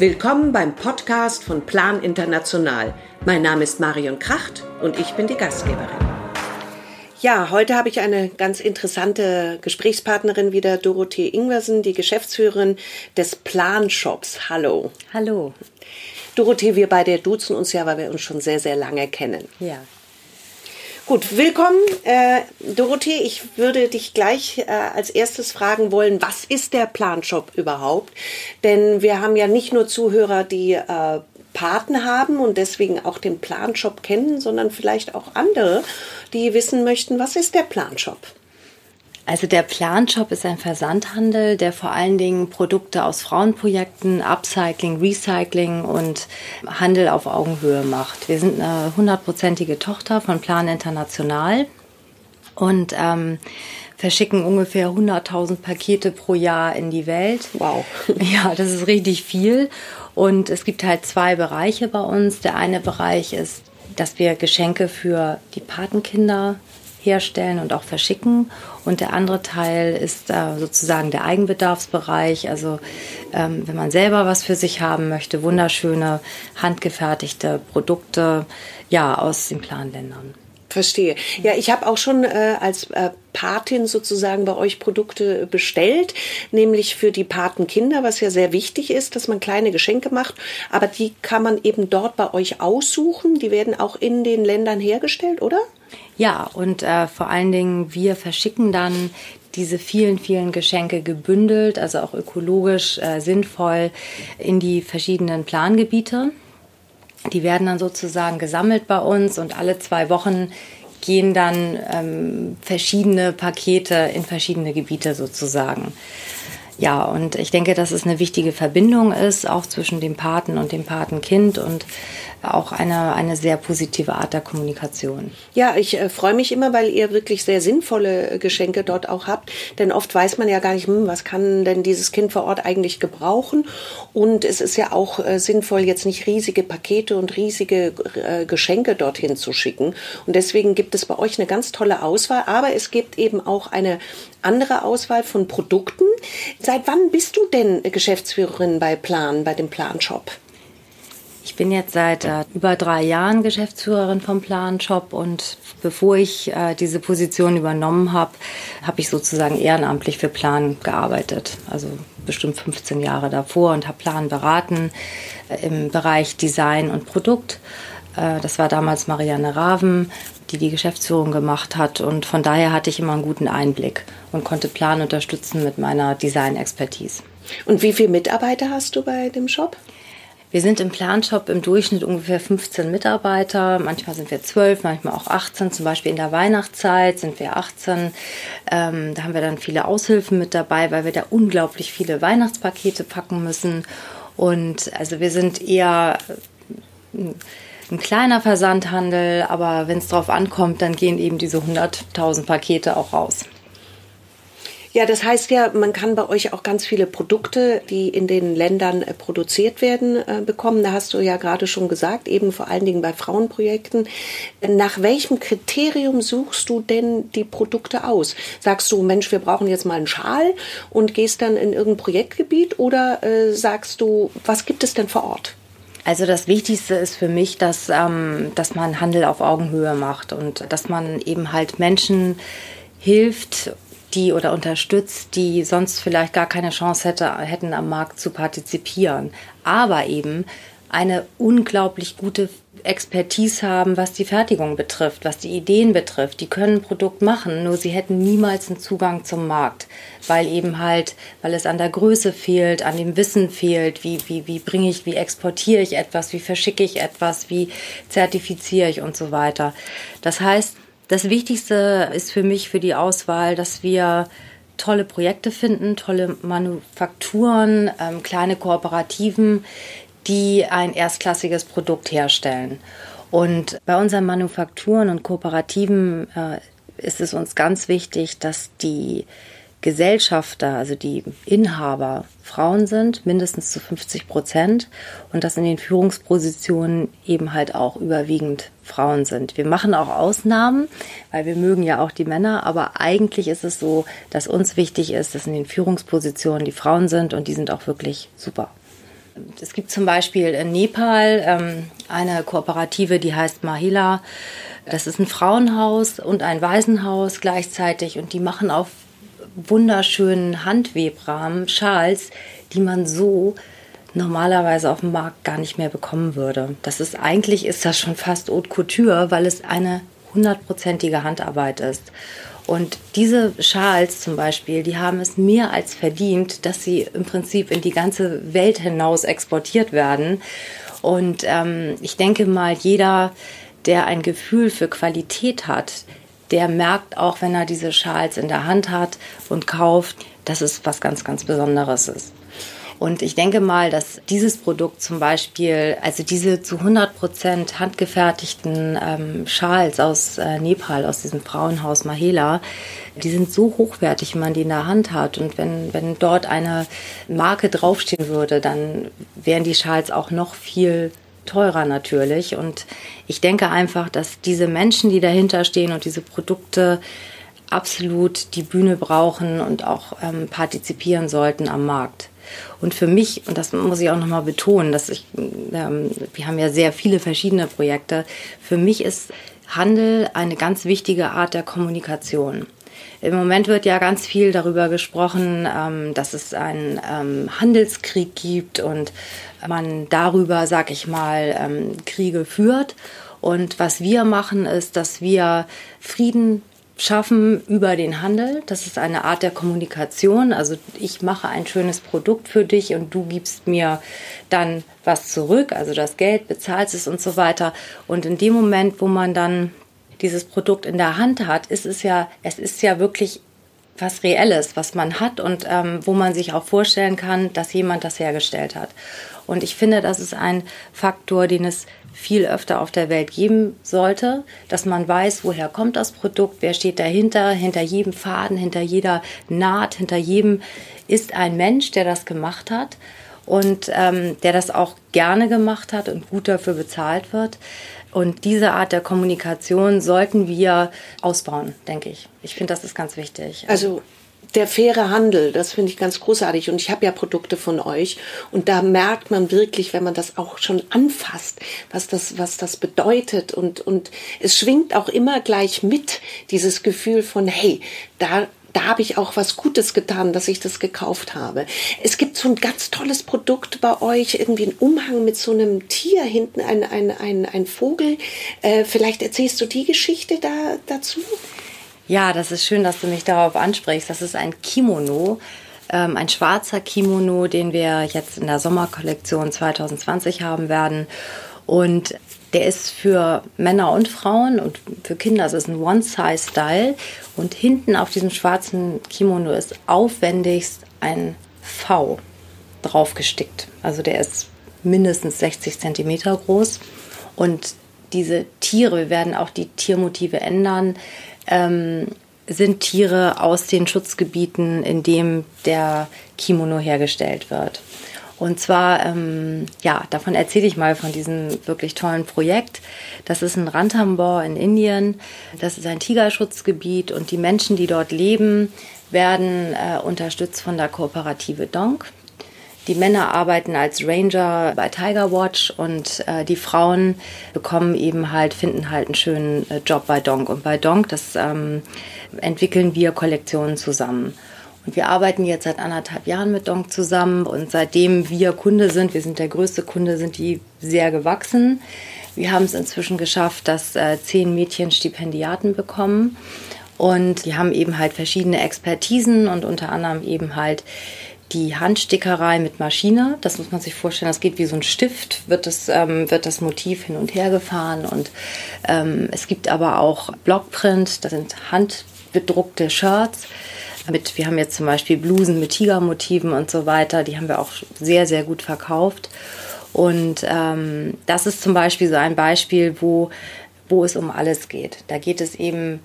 Willkommen beim Podcast von Plan International. Mein Name ist Marion Kracht und ich bin die Gastgeberin. Ja, heute habe ich eine ganz interessante Gesprächspartnerin wieder, Dorothee Ingwersen, die Geschäftsführerin des Plan-Shops. Hallo. Hallo. Dorothee, wir beide duzen uns ja, weil wir uns schon sehr, sehr lange kennen. Ja. Gut, willkommen, äh, Dorothee. Ich würde dich gleich äh, als erstes fragen wollen, was ist der Planshop überhaupt? Denn wir haben ja nicht nur Zuhörer, die äh, Paten haben und deswegen auch den Planshop kennen, sondern vielleicht auch andere, die wissen möchten, was ist der Planshop? Also der Planshop ist ein Versandhandel, der vor allen Dingen Produkte aus Frauenprojekten, Upcycling, Recycling und Handel auf Augenhöhe macht. Wir sind eine hundertprozentige Tochter von Plan International und ähm, verschicken ungefähr 100.000 Pakete pro Jahr in die Welt. Wow. Ja, das ist richtig viel. Und es gibt halt zwei Bereiche bei uns. Der eine Bereich ist, dass wir Geschenke für die Patenkinder herstellen und auch verschicken. Und der andere Teil ist äh, sozusagen der Eigenbedarfsbereich. Also ähm, wenn man selber was für sich haben möchte, wunderschöne handgefertigte Produkte ja aus den Planländern. Verstehe. Ja, ich habe auch schon äh, als äh, Patin sozusagen bei euch Produkte bestellt, nämlich für die Patenkinder, was ja sehr wichtig ist, dass man kleine Geschenke macht. Aber die kann man eben dort bei euch aussuchen. Die werden auch in den Ländern hergestellt, oder? Ja, und äh, vor allen Dingen, wir verschicken dann diese vielen, vielen Geschenke gebündelt, also auch ökologisch äh, sinnvoll in die verschiedenen Plangebiete. Die werden dann sozusagen gesammelt bei uns und alle zwei Wochen gehen dann ähm, verschiedene Pakete in verschiedene Gebiete sozusagen. Ja, und ich denke, dass es eine wichtige Verbindung ist, auch zwischen dem Paten und dem Patenkind und auch eine, eine sehr positive Art der Kommunikation. Ja, ich äh, freue mich immer, weil ihr wirklich sehr sinnvolle äh, Geschenke dort auch habt. Denn oft weiß man ja gar nicht, hm, was kann denn dieses Kind vor Ort eigentlich gebrauchen. Und es ist ja auch äh, sinnvoll, jetzt nicht riesige Pakete und riesige äh, Geschenke dorthin zu schicken. Und deswegen gibt es bei euch eine ganz tolle Auswahl. Aber es gibt eben auch eine andere Auswahl von Produkten. Seit wann bist du denn Geschäftsführerin bei Plan, bei dem Planshop? Ich bin jetzt seit äh, über drei Jahren Geschäftsführerin vom Plan Shop und bevor ich äh, diese Position übernommen habe, habe ich sozusagen ehrenamtlich für Plan gearbeitet. Also bestimmt 15 Jahre davor und habe Plan beraten äh, im Bereich Design und Produkt. Äh, das war damals Marianne Raven, die die Geschäftsführung gemacht hat und von daher hatte ich immer einen guten Einblick und konnte Plan unterstützen mit meiner Design-Expertise. Und wie viele Mitarbeiter hast du bei dem Shop? Wir sind im Planshop im Durchschnitt ungefähr 15 Mitarbeiter. Manchmal sind wir 12, manchmal auch 18. Zum Beispiel in der Weihnachtszeit sind wir 18. Ähm, da haben wir dann viele Aushilfen mit dabei, weil wir da unglaublich viele Weihnachtspakete packen müssen. Und also wir sind eher äh, ein kleiner Versandhandel, aber wenn es drauf ankommt, dann gehen eben diese 100.000 Pakete auch raus. Ja, das heißt ja, man kann bei euch auch ganz viele Produkte, die in den Ländern äh, produziert werden, äh, bekommen. Da hast du ja gerade schon gesagt, eben vor allen Dingen bei Frauenprojekten. Nach welchem Kriterium suchst du denn die Produkte aus? Sagst du, Mensch, wir brauchen jetzt mal einen Schal und gehst dann in irgendein Projektgebiet oder äh, sagst du, was gibt es denn vor Ort? Also das Wichtigste ist für mich, dass, ähm, dass man Handel auf Augenhöhe macht und dass man eben halt Menschen hilft die oder unterstützt, die sonst vielleicht gar keine Chance hätte, hätten am Markt zu partizipieren. Aber eben eine unglaublich gute Expertise haben, was die Fertigung betrifft, was die Ideen betrifft. Die können ein Produkt machen, nur sie hätten niemals einen Zugang zum Markt, weil eben halt, weil es an der Größe fehlt, an dem Wissen fehlt, wie, wie, wie bringe ich, wie exportiere ich etwas, wie verschicke ich etwas, wie zertifiziere ich und so weiter. Das heißt, das Wichtigste ist für mich für die Auswahl, dass wir tolle Projekte finden, tolle Manufakturen, ähm, kleine Kooperativen, die ein erstklassiges Produkt herstellen. Und bei unseren Manufakturen und Kooperativen äh, ist es uns ganz wichtig, dass die Gesellschafter, also die Inhaber, Frauen sind, mindestens zu 50 Prozent, und dass in den Führungspositionen eben halt auch überwiegend Frauen sind. Wir machen auch Ausnahmen, weil wir mögen ja auch die Männer, aber eigentlich ist es so, dass uns wichtig ist, dass in den Führungspositionen die Frauen sind und die sind auch wirklich super. Es gibt zum Beispiel in Nepal ähm, eine Kooperative, die heißt Mahila. Das ist ein Frauenhaus und ein Waisenhaus gleichzeitig und die machen auf wunderschönen Handwebrahmen Schals, die man so normalerweise auf dem Markt gar nicht mehr bekommen würde. Das ist eigentlich ist das schon fast Haute Couture, weil es eine hundertprozentige Handarbeit ist. Und diese Schals zum Beispiel, die haben es mehr als verdient, dass sie im Prinzip in die ganze Welt hinaus exportiert werden. Und ähm, ich denke mal, jeder, der ein Gefühl für Qualität hat, der merkt auch, wenn er diese Schals in der Hand hat und kauft, dass es was ganz, ganz Besonderes ist. Und ich denke mal, dass dieses Produkt zum Beispiel, also diese zu 100 Prozent handgefertigten ähm, Schals aus äh, Nepal, aus diesem Frauenhaus Mahela, die sind so hochwertig, wenn man die in der Hand hat. Und wenn, wenn dort eine Marke draufstehen würde, dann wären die Schals auch noch viel teurer natürlich. Und ich denke einfach, dass diese Menschen, die dahinter stehen und diese Produkte absolut die Bühne brauchen und auch ähm, partizipieren sollten am Markt. Und für mich, und das muss ich auch nochmal betonen, dass ich, ähm, wir haben ja sehr viele verschiedene Projekte, für mich ist Handel eine ganz wichtige Art der Kommunikation. Im Moment wird ja ganz viel darüber gesprochen, ähm, dass es einen ähm, Handelskrieg gibt und man darüber, sag ich mal, ähm, Kriege führt. Und was wir machen, ist, dass wir Frieden schaffen über den Handel. Das ist eine Art der Kommunikation. Also ich mache ein schönes Produkt für dich und du gibst mir dann was zurück, also das Geld, bezahlst es und so weiter. Und in dem Moment, wo man dann dieses Produkt in der Hand hat, ist es ja, es ist ja wirklich was Reelles, was man hat und ähm, wo man sich auch vorstellen kann, dass jemand das hergestellt hat. Und ich finde, das ist ein Faktor, den es viel öfter auf der Welt geben sollte, dass man weiß, woher kommt das Produkt, wer steht dahinter, hinter jedem Faden, hinter jeder Naht, hinter jedem ist ein Mensch, der das gemacht hat und ähm, der das auch gerne gemacht hat und gut dafür bezahlt wird. Und diese Art der Kommunikation sollten wir ausbauen, denke ich. Ich finde, das ist ganz wichtig. Also der faire Handel, das finde ich ganz großartig. Und ich habe ja Produkte von euch. Und da merkt man wirklich, wenn man das auch schon anfasst, was das, was das bedeutet. Und, und es schwingt auch immer gleich mit, dieses Gefühl von, hey, da, da habe ich auch was Gutes getan, dass ich das gekauft habe. Es gibt so ein ganz tolles Produkt bei euch, irgendwie ein Umhang mit so einem Tier hinten, ein, ein, ein, ein Vogel. Äh, vielleicht erzählst du die Geschichte da, dazu? Ja, das ist schön, dass du mich darauf ansprichst. Das ist ein Kimono, ähm, ein schwarzer Kimono, den wir jetzt in der Sommerkollektion 2020 haben werden. Und der ist für Männer und Frauen und für Kinder. Es ist ein One-Size-Style. Und hinten auf diesem schwarzen Kimono ist aufwendigst ein V draufgestickt. Also der ist mindestens 60 Zentimeter groß. Und diese Tiere, wir werden auch die Tiermotive ändern ähm, sind Tiere aus den Schutzgebieten, in dem der Kimono hergestellt wird. Und zwar, ähm, ja, davon erzähle ich mal von diesem wirklich tollen Projekt. Das ist ein Ranthambore in Indien. Das ist ein Tigerschutzgebiet und die Menschen, die dort leben, werden äh, unterstützt von der Kooperative Donk. Die Männer arbeiten als Ranger bei Tiger Watch und äh, die Frauen bekommen eben halt, finden halt einen schönen äh, Job bei Donk. Und bei Donk, das ähm, entwickeln wir Kollektionen zusammen. Und wir arbeiten jetzt seit anderthalb Jahren mit Donk zusammen und seitdem wir Kunde sind, wir sind der größte Kunde, sind die sehr gewachsen. Wir haben es inzwischen geschafft, dass äh, zehn Mädchen Stipendiaten bekommen und die haben eben halt verschiedene Expertisen und unter anderem eben halt die Handstickerei mit Maschine. Das muss man sich vorstellen. Das geht wie so ein Stift, wird das, ähm, wird das Motiv hin und her gefahren. Und ähm, es gibt aber auch Blockprint, das sind handbedruckte Shirts. Mit, wir haben jetzt zum Beispiel Blusen mit Tigermotiven und so weiter. Die haben wir auch sehr, sehr gut verkauft. Und ähm, das ist zum Beispiel so ein Beispiel, wo, wo es um alles geht. Da geht es eben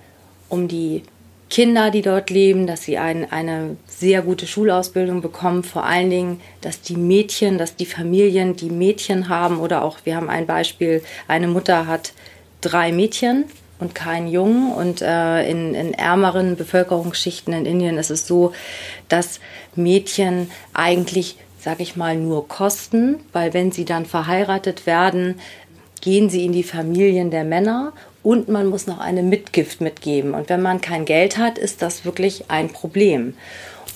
um die Kinder, die dort leben, dass sie ein, eine sehr gute Schulausbildung bekommen. Vor allen Dingen, dass die Mädchen, dass die Familien, die Mädchen haben oder auch, wir haben ein Beispiel, eine Mutter hat drei Mädchen und keinen Jungen. Und äh, in, in ärmeren Bevölkerungsschichten in Indien ist es so, dass Mädchen eigentlich sage ich mal, nur Kosten, weil wenn sie dann verheiratet werden, gehen sie in die Familien der Männer und man muss noch eine Mitgift mitgeben. Und wenn man kein Geld hat, ist das wirklich ein Problem.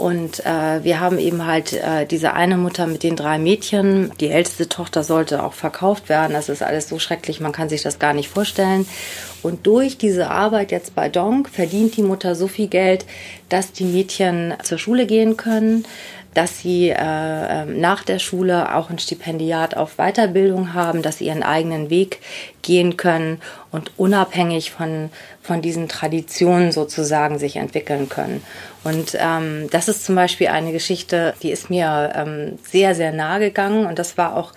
Und äh, wir haben eben halt äh, diese eine Mutter mit den drei Mädchen. Die älteste Tochter sollte auch verkauft werden. Das ist alles so schrecklich, man kann sich das gar nicht vorstellen. Und durch diese Arbeit jetzt bei Donk verdient die Mutter so viel Geld, dass die Mädchen zur Schule gehen können dass sie äh, ähm, nach der Schule auch ein Stipendiat auf Weiterbildung haben, dass sie ihren eigenen Weg gehen können und unabhängig von, von diesen Traditionen sozusagen sich entwickeln können. Und ähm, das ist zum Beispiel eine Geschichte, die ist mir ähm, sehr, sehr nahe gegangen. Und das war auch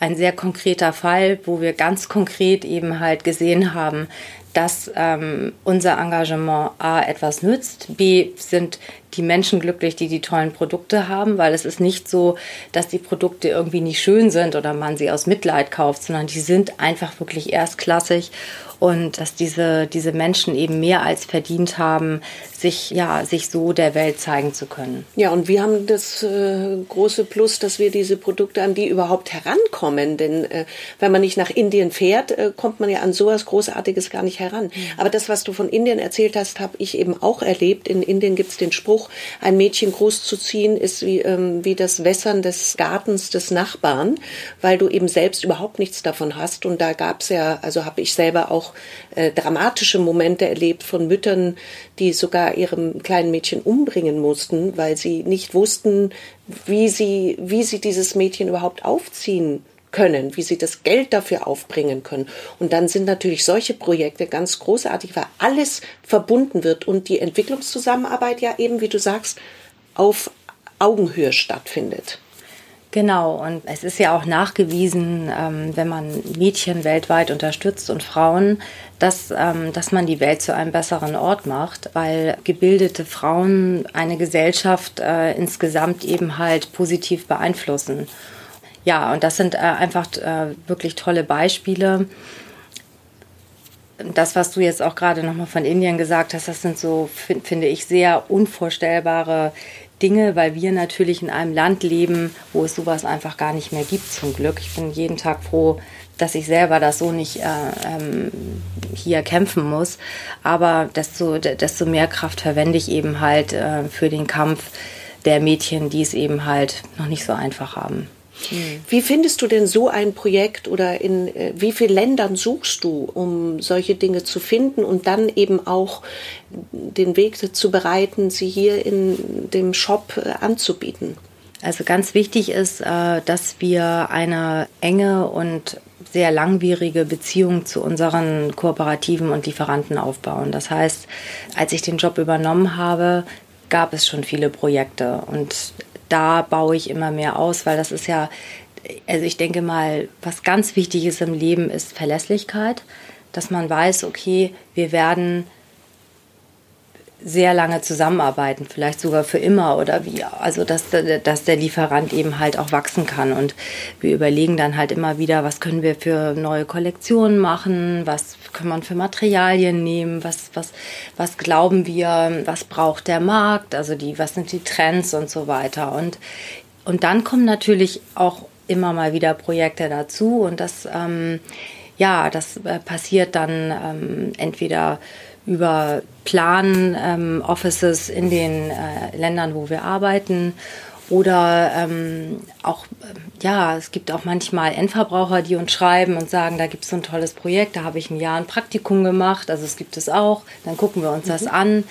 ein sehr konkreter Fall, wo wir ganz konkret eben halt gesehen haben, dass ähm, unser Engagement A etwas nützt, B sind die Menschen glücklich, die die tollen Produkte haben, weil es ist nicht so, dass die Produkte irgendwie nicht schön sind oder man sie aus Mitleid kauft, sondern die sind einfach wirklich erstklassig und dass diese, diese Menschen eben mehr als verdient haben, sich, ja, sich so der Welt zeigen zu können. Ja, und wir haben das äh, große Plus, dass wir diese Produkte, an die überhaupt herankommen, denn äh, wenn man nicht nach Indien fährt, äh, kommt man ja an sowas Großartiges gar nicht heran. Aber das, was du von Indien erzählt hast, habe ich eben auch erlebt. In Indien gibt es den Spruch, ein Mädchen großzuziehen ist wie, ähm, wie das Wässern des Gartens des Nachbarn, weil du eben selbst überhaupt nichts davon hast. Und da gab es ja, also habe ich selber auch äh, dramatische Momente erlebt von Müttern, die sogar ihrem kleinen Mädchen umbringen mussten, weil sie nicht wussten, wie sie, wie sie dieses Mädchen überhaupt aufziehen können, wie sie das Geld dafür aufbringen können. Und dann sind natürlich solche Projekte ganz großartig, weil alles verbunden wird und die Entwicklungszusammenarbeit ja eben, wie du sagst, auf Augenhöhe stattfindet. Genau, und es ist ja auch nachgewiesen, ähm, wenn man Mädchen weltweit unterstützt und Frauen, dass, ähm, dass man die Welt zu einem besseren Ort macht, weil gebildete Frauen eine Gesellschaft äh, insgesamt eben halt positiv beeinflussen. Ja, und das sind äh, einfach äh, wirklich tolle Beispiele. Das, was du jetzt auch gerade nochmal von Indien gesagt hast, das sind so, finde ich, sehr unvorstellbare Dinge, weil wir natürlich in einem Land leben, wo es sowas einfach gar nicht mehr gibt, zum Glück. Ich bin jeden Tag froh, dass ich selber das so nicht äh, ähm, hier kämpfen muss. Aber desto, desto mehr Kraft verwende ich eben halt äh, für den Kampf der Mädchen, die es eben halt noch nicht so einfach haben. Hm. Wie findest du denn so ein Projekt oder in äh, wie vielen Ländern suchst du, um solche Dinge zu finden und dann eben auch den Weg zu bereiten, sie hier in dem Shop äh, anzubieten? Also ganz wichtig ist, äh, dass wir eine enge und sehr langwierige Beziehung zu unseren Kooperativen und Lieferanten aufbauen. Das heißt, als ich den Job übernommen habe, gab es schon viele Projekte und da baue ich immer mehr aus, weil das ist ja, also ich denke mal, was ganz wichtig ist im Leben ist Verlässlichkeit, dass man weiß, okay, wir werden sehr lange zusammenarbeiten, vielleicht sogar für immer oder wie. Also dass, dass der Lieferant eben halt auch wachsen kann. Und wir überlegen dann halt immer wieder, was können wir für neue Kollektionen machen, was kann man für Materialien nehmen, was, was, was glauben wir, was braucht der Markt, also die, was sind die Trends und so weiter. Und, und dann kommen natürlich auch immer mal wieder Projekte dazu und das, ähm, ja, das äh, passiert dann ähm, entweder über Plan-Offices ähm, in den äh, Ländern, wo wir arbeiten. Oder ähm, auch, äh, ja, es gibt auch manchmal Endverbraucher, die uns schreiben und sagen, da gibt es so ein tolles Projekt, da habe ich ein Jahr ein Praktikum gemacht, also es gibt es auch, dann gucken wir uns mhm. das an.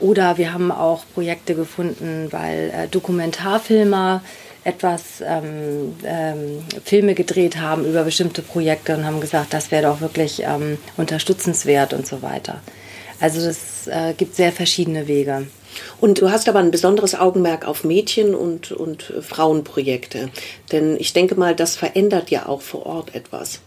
Oder wir haben auch Projekte gefunden, weil äh, Dokumentarfilmer etwas ähm, ähm, Filme gedreht haben über bestimmte Projekte und haben gesagt, das wäre doch wirklich ähm, unterstützenswert und so weiter. Also es äh, gibt sehr verschiedene Wege. Und du hast aber ein besonderes Augenmerk auf Mädchen- und, und Frauenprojekte. Denn ich denke mal, das verändert ja auch vor Ort etwas.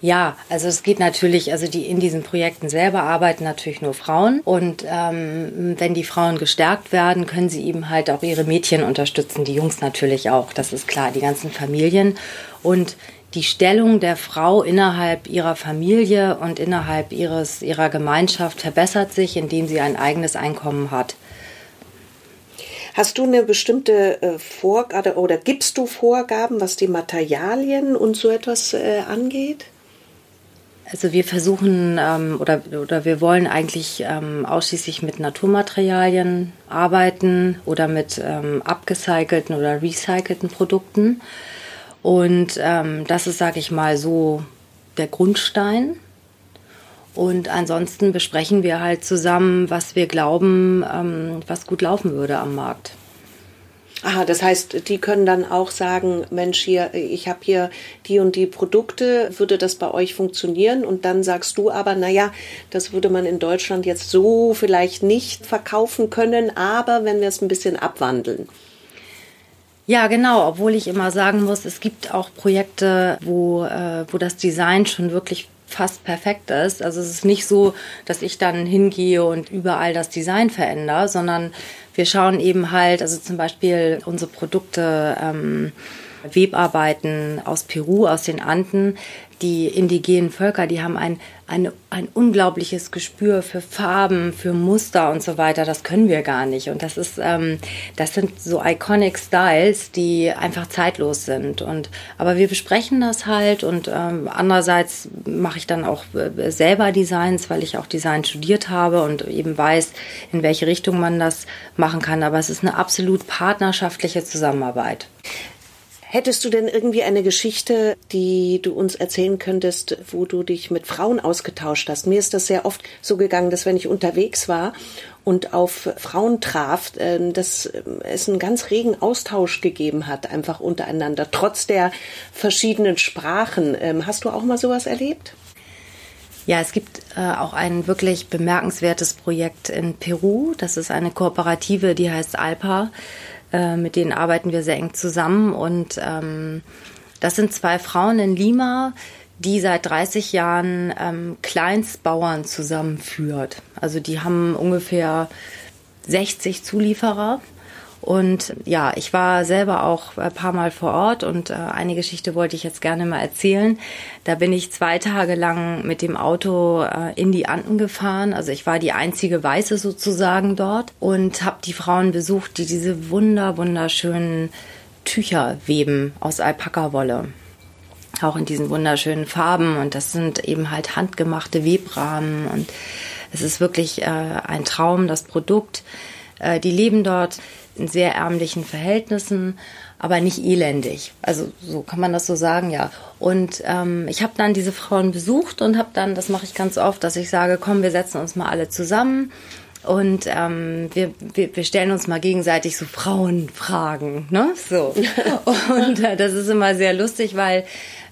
Ja, also es geht natürlich, also die in diesen Projekten selber arbeiten natürlich nur Frauen und ähm, wenn die Frauen gestärkt werden, können sie eben halt auch ihre Mädchen unterstützen, die Jungs natürlich auch, das ist klar, die ganzen Familien und die Stellung der Frau innerhalb ihrer Familie und innerhalb ihres, ihrer Gemeinschaft verbessert sich, indem sie ein eigenes Einkommen hat. Hast du eine bestimmte äh, Vorgabe oder gibst du Vorgaben, was die Materialien und so etwas äh, angeht? Also wir versuchen ähm, oder, oder wir wollen eigentlich ähm, ausschließlich mit Naturmaterialien arbeiten oder mit ähm, abgecycelten oder recycelten Produkten. Und ähm, das ist, sage ich mal, so der Grundstein. Und ansonsten besprechen wir halt zusammen, was wir glauben, ähm, was gut laufen würde am Markt. Aha, das heißt, die können dann auch sagen, Mensch, hier, ich habe hier die und die Produkte, würde das bei euch funktionieren? Und dann sagst du aber, naja, das würde man in Deutschland jetzt so vielleicht nicht verkaufen können, aber wenn wir es ein bisschen abwandeln. Ja, genau, obwohl ich immer sagen muss, es gibt auch Projekte, wo, äh, wo das Design schon wirklich fast perfekt ist. Also es ist nicht so, dass ich dann hingehe und überall das Design verändere, sondern wir schauen eben halt, also zum Beispiel unsere Produkte, ähm, Webarbeiten aus Peru, aus den Anden, die indigenen Völker, die haben ein, ein, ein unglaubliches Gespür für Farben, für Muster und so weiter. Das können wir gar nicht. Und das ist, ähm, das sind so iconic Styles, die einfach zeitlos sind. Und aber wir besprechen das halt und ähm, andererseits mache ich dann auch äh, selber Designs, weil ich auch Design studiert habe und eben weiß, in welche Richtung man das machen kann. Aber es ist eine absolut partnerschaftliche Zusammenarbeit. Hättest du denn irgendwie eine Geschichte, die du uns erzählen könntest, wo du dich mit Frauen ausgetauscht hast? Mir ist das sehr oft so gegangen, dass wenn ich unterwegs war und auf Frauen traf, ähm, dass es einen ganz regen Austausch gegeben hat, einfach untereinander, trotz der verschiedenen Sprachen. Ähm, hast du auch mal sowas erlebt? Ja, es gibt äh, auch ein wirklich bemerkenswertes Projekt in Peru. Das ist eine Kooperative, die heißt Alpa. Äh, mit denen arbeiten wir sehr eng zusammen. Und ähm, das sind zwei Frauen in Lima, die seit 30 Jahren ähm, Kleinstbauern zusammenführt. Also die haben ungefähr 60 Zulieferer und ja, ich war selber auch ein paar Mal vor Ort und äh, eine Geschichte wollte ich jetzt gerne mal erzählen. Da bin ich zwei Tage lang mit dem Auto äh, in die Anden gefahren. Also ich war die einzige Weiße sozusagen dort und habe die Frauen besucht, die diese wunder, wunderschönen Tücher weben aus Alpaka-Wolle. Auch in diesen wunderschönen Farben und das sind eben halt handgemachte Webrahmen und es ist wirklich äh, ein Traum, das Produkt. Äh, die leben dort in sehr ärmlichen Verhältnissen, aber nicht elendig. Also so kann man das so sagen, ja. Und ähm, ich habe dann diese Frauen besucht und habe dann, das mache ich ganz oft, dass ich sage, komm, wir setzen uns mal alle zusammen und ähm, wir, wir, wir stellen uns mal gegenseitig so Frauenfragen, ne? So. Und äh, das ist immer sehr lustig, weil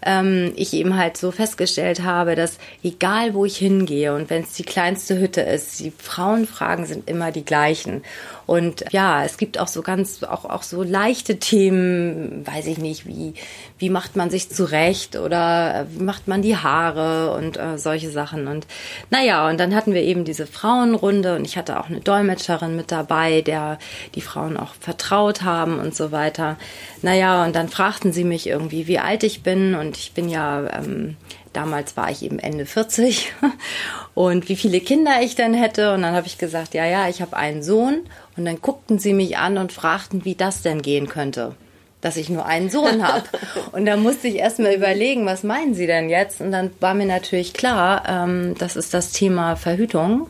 ähm, ich eben halt so festgestellt habe, dass egal wo ich hingehe und wenn es die kleinste Hütte ist, die Frauenfragen sind immer die gleichen. Und ja, es gibt auch so ganz, auch, auch so leichte Themen, weiß ich nicht, wie, wie macht man sich zurecht oder äh, wie macht man die Haare und äh, solche Sachen. Und naja, und dann hatten wir eben diese Frauenrunde und ich hatte auch eine Dolmetscherin mit dabei, der die Frauen auch vertraut haben und so weiter. Naja, und dann fragten sie mich irgendwie, wie alt ich bin und ich bin ja ähm, damals war ich eben Ende 40 und wie viele Kinder ich denn hätte. Und dann habe ich gesagt, ja, ja, ich habe einen Sohn. Und dann guckten sie mich an und fragten, wie das denn gehen könnte dass ich nur einen Sohn habe. Und da musste ich erst mal überlegen, was meinen Sie denn jetzt? Und dann war mir natürlich klar, ähm, das ist das Thema Verhütung.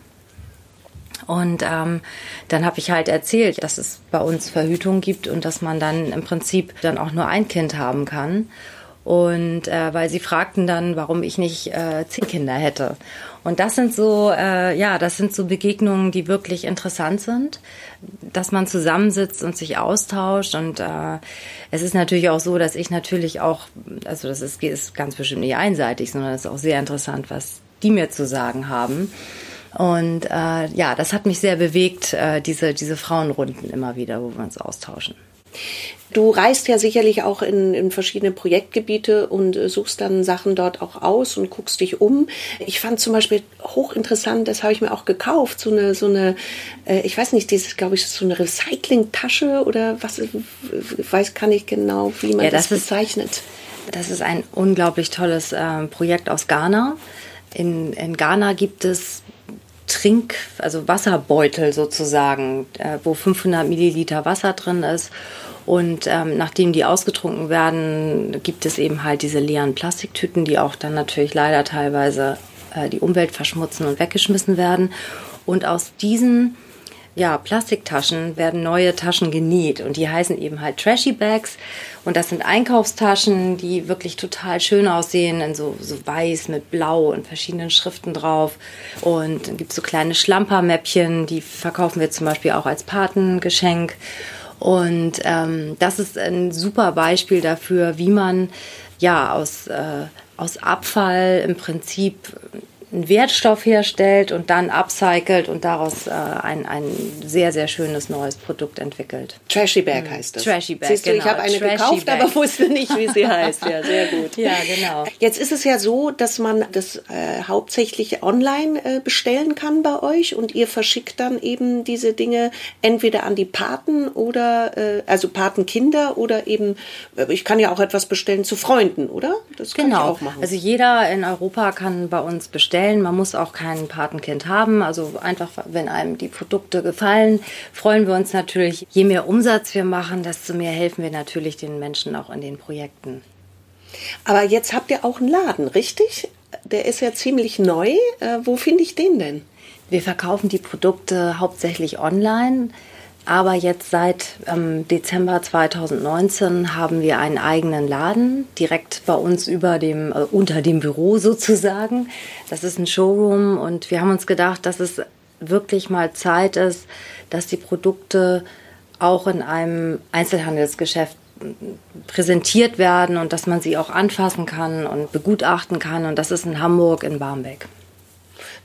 Und ähm, dann habe ich halt erzählt, dass es bei uns Verhütung gibt und dass man dann im Prinzip dann auch nur ein Kind haben kann. Und äh, weil sie fragten dann, warum ich nicht äh, zehn Kinder hätte. Und das sind so, äh, ja, das sind so Begegnungen, die wirklich interessant sind, dass man zusammensitzt und sich austauscht. Und äh, es ist natürlich auch so, dass ich natürlich auch, also das ist, ist ganz bestimmt nicht einseitig, sondern es ist auch sehr interessant, was die mir zu sagen haben. Und äh, ja, das hat mich sehr bewegt, äh, diese, diese Frauenrunden immer wieder, wo wir uns austauschen. Du reist ja sicherlich auch in, in verschiedene Projektgebiete und äh, suchst dann Sachen dort auch aus und guckst dich um. Ich fand zum Beispiel hochinteressant, das habe ich mir auch gekauft, so eine, so eine, äh, ich weiß nicht, dieses, glaube ich, so eine Recycling-Tasche oder was, weiß kann ich genau, wie man ja, das, das bezeichnet. Ist, das ist ein unglaublich tolles äh, Projekt aus Ghana. In, in Ghana gibt es Trink, also Wasserbeutel sozusagen, äh, wo 500 Milliliter Wasser drin ist. Und ähm, nachdem die ausgetrunken werden, gibt es eben halt diese leeren Plastiktüten, die auch dann natürlich leider teilweise äh, die Umwelt verschmutzen und weggeschmissen werden. Und aus diesen ja, Plastiktaschen werden neue Taschen genäht. Und die heißen eben halt Trashy Bags. Und das sind Einkaufstaschen, die wirklich total schön aussehen, in so, so weiß mit blau und verschiedenen Schriften drauf. Und dann gibt es so kleine Schlampermäppchen, die verkaufen wir zum Beispiel auch als Patengeschenk und ähm, das ist ein super Beispiel dafür, wie man ja aus, äh, aus Abfall im Prinzip einen Wertstoff herstellt und dann upcycelt und daraus äh, ein, ein sehr, sehr schönes neues Produkt entwickelt. Trashy Bag mhm. heißt das. Trashy Bag, Siehst du, genau. ich habe eine Trashy gekauft, Bag. aber wusste nicht, wie sie heißt. Ja, sehr gut. Ja, genau. Jetzt ist es ja so, dass man das äh, hauptsächlich online äh, bestellen kann bei euch und ihr verschickt dann eben diese Dinge entweder an die Paten oder, äh, also Patenkinder oder eben, äh, ich kann ja auch etwas bestellen zu Freunden, oder? Das kann Genau. ich auch machen. Also jeder in Europa kann bei uns bestellen. Man muss auch kein Patenkind haben. Also einfach, wenn einem die Produkte gefallen, freuen wir uns natürlich. Je mehr Umsatz wir machen, desto mehr helfen wir natürlich den Menschen auch in den Projekten. aber jetzt habt ihr auch einen Laden, richtig? Der ist ja ziemlich neu. Äh, wo finde ich den denn? Wir verkaufen die Produkte hauptsächlich online. Aber jetzt seit ähm, Dezember 2019 haben wir einen eigenen Laden direkt bei uns über dem, äh, unter dem Büro sozusagen. Das ist ein Showroom und wir haben uns gedacht, dass es wirklich mal Zeit ist, dass die Produkte auch in einem Einzelhandelsgeschäft präsentiert werden und dass man sie auch anfassen kann und begutachten kann. Und das ist in Hamburg in Barmbek.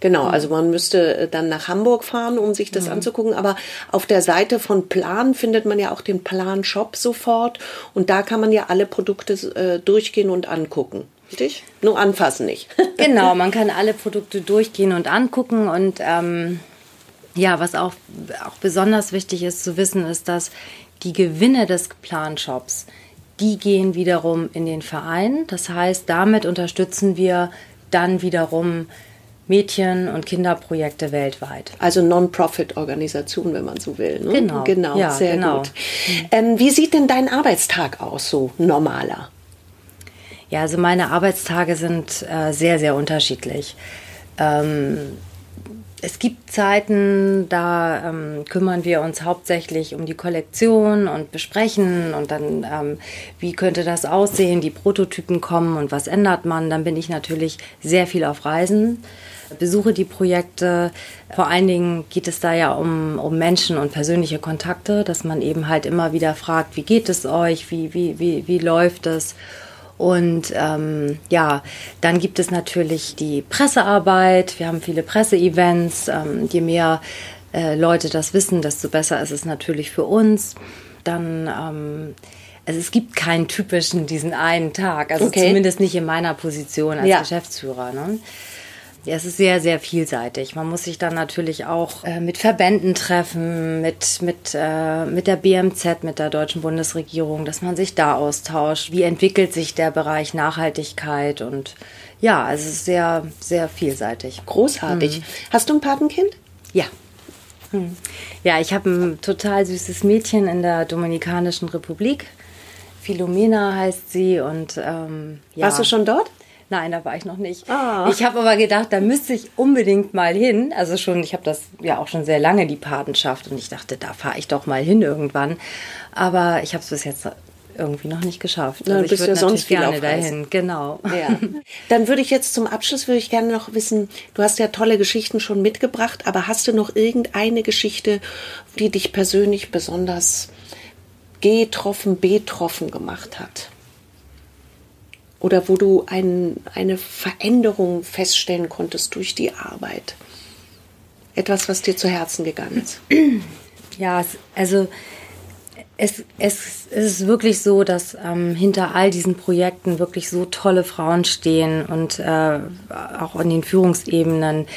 Genau, also man müsste äh, dann nach Hamburg fahren, um sich das anzugucken. Aber auf der Seite von Plan findet man ja auch den Plan-Shop sofort. Und da kann man ja alle Produkte äh, durchgehen und angucken. Richtig? Nur anfassen nicht. Genau, man kann alle Produkte durchgehen und angucken und ähm, ja, was auch, auch besonders wichtig ist zu wissen, ist, dass die Gewinne des Planshops, die gehen wiederum in den Verein. Das heißt, damit unterstützen wir dann wiederum Mädchen- und Kinderprojekte weltweit. Also Non-Profit-Organisation, wenn man so will. Ne? Genau. Genau, Ja, sehr genau. gut. Ähm, wie sieht denn dein Arbeitstag aus, so normaler? Ja, also meine Arbeitstage sind äh, sehr, sehr unterschiedlich. Ähm, es gibt Zeiten, da ähm, kümmern wir uns hauptsächlich um die Kollektion und besprechen und dann, ähm, wie könnte das aussehen, die Prototypen kommen und was ändert man. Dann bin ich natürlich sehr viel auf Reisen, besuche die Projekte. Vor allen Dingen geht es da ja um, um Menschen und persönliche Kontakte, dass man eben halt immer wieder fragt, wie geht es euch, wie, wie, wie, wie läuft es. Und ähm, ja, dann gibt es natürlich die Pressearbeit. Wir haben viele Presseevents. Ähm, je mehr äh, Leute das wissen, desto besser ist es natürlich für uns. Dann, ähm, also es gibt keinen typischen diesen einen Tag. Also Okay. zumindest nicht in meiner Position als Ja. Geschäftsführer. Ne? Ja, es ist sehr, sehr vielseitig. Man muss sich dann natürlich auch äh, mit Verbänden treffen, mit, mit, äh, mit der BMZ, mit der deutschen Bundesregierung, dass man sich da austauscht. Wie entwickelt sich der Bereich Nachhaltigkeit? Und ja, also es ist sehr, sehr vielseitig. Großartig. Hast du ein Patenkind? Ja. Hm. Ja, ich habe ein total süßes Mädchen in der Dominikanischen Republik. Philomena heißt sie und ähm, ja. Warst du schon dort? Nein, da war ich noch nicht. Ah. Ich habe aber gedacht, da müsste ich unbedingt mal hin. Also schon, ich habe das ja auch schon sehr lange, die Patenschaft. Und ich dachte, da fahre ich doch mal hin irgendwann. Aber ich habe es bis jetzt irgendwie noch nicht geschafft. Na, also ich bist würde ja sonst gerne dahin. Genau. Ja. Dann würde ich jetzt zum Abschluss würde ich gerne noch wissen, du hast ja tolle Geschichten schon mitgebracht, aber hast du noch irgendeine Geschichte, die dich persönlich besonders getroffen, betroffen gemacht hat? Oder wo du ein, eine Veränderung feststellen konntest durch die Arbeit? Etwas, was dir zu Herzen gegangen ist. Ja, also es, es, es ist wirklich so, dass ähm, hinter all diesen Projekten wirklich so tolle Frauen stehen und äh, auch an den Führungsebenen,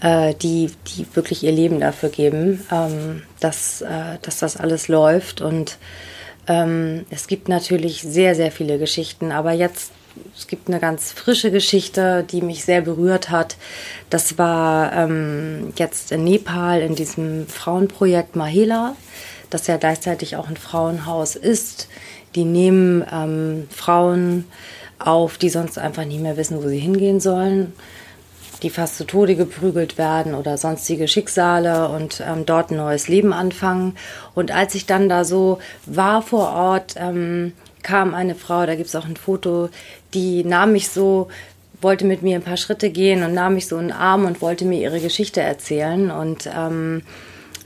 äh, die, die wirklich ihr Leben dafür geben, ähm, dass, äh, dass das alles läuft. Und ähm, es gibt natürlich sehr, sehr viele Geschichten, aber jetzt es gibt eine ganz frische Geschichte, die mich sehr berührt hat. Das war ähm, jetzt in Nepal in diesem Frauenprojekt Mahela, das ja gleichzeitig auch ein Frauenhaus ist. Die nehmen ähm, Frauen auf, die sonst einfach nicht mehr wissen, wo sie hingehen sollen, die fast zu Tode geprügelt werden oder sonstige Schicksale und ähm, dort ein neues Leben anfangen. Und als ich dann da so war vor Ort, ähm, kam eine Frau, da gibt es auch ein Foto, die nahm mich so, wollte mit mir ein paar Schritte gehen und nahm mich so in den Arm und wollte mir ihre Geschichte erzählen. Und ähm,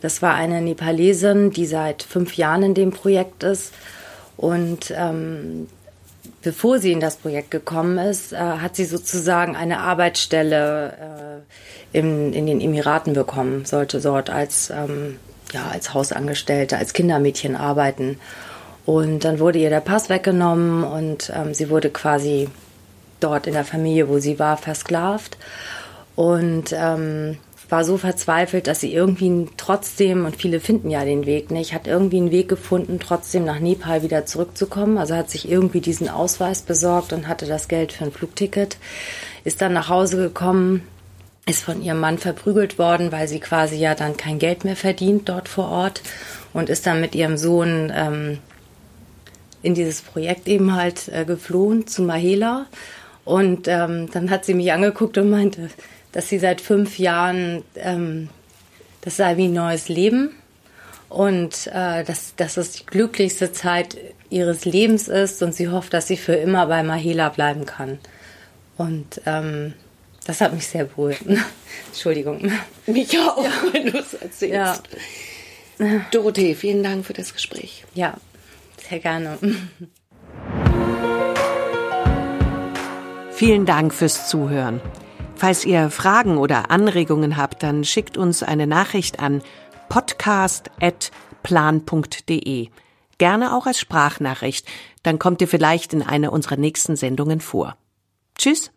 das war eine Nepalesin, die seit fünf Jahren in dem Projekt ist. Und ähm, bevor sie in das Projekt gekommen ist, äh, hat sie sozusagen eine Arbeitsstelle äh, in, in den Emiraten bekommen, sollte dort als, ähm, ja, als Hausangestellte, als Kindermädchen arbeiten. Und dann wurde ihr der Pass weggenommen und ähm, sie wurde quasi dort in der Familie, wo sie war, versklavt. Und ähm, war so verzweifelt, dass sie irgendwie trotzdem, und viele finden ja den Weg nicht, hat irgendwie einen Weg gefunden, trotzdem nach Nepal wieder zurückzukommen. Also hat sich irgendwie diesen Ausweis besorgt und hatte das Geld für ein Flugticket, ist dann nach Hause gekommen, ist von ihrem Mann verprügelt worden, weil sie quasi ja dann kein Geld mehr verdient dort vor Ort und ist dann mit ihrem Sohn ähm, in dieses Projekt eben halt äh, geflohen zu Mahela. Und ähm, dann hat sie mich angeguckt und meinte, dass sie seit fünf Jahren, ähm, das sei wie ein neues Leben und äh, dass, dass das die glücklichste Zeit ihres Lebens ist und sie hofft, dass sie für immer bei Mahela bleiben kann. Und ähm, das hat mich sehr beruhigt. Entschuldigung. Mich auch, ja. wenn du es erzählst. Ja. Dorothee, vielen Dank für das Gespräch. Ja, sehr gerne. Vielen Dank fürs Zuhören. Falls ihr Fragen oder Anregungen habt, dann schickt uns eine Nachricht an podcast.plan.de. Gerne auch als Sprachnachricht, dann kommt ihr vielleicht in einer unserer nächsten Sendungen vor. Tschüss.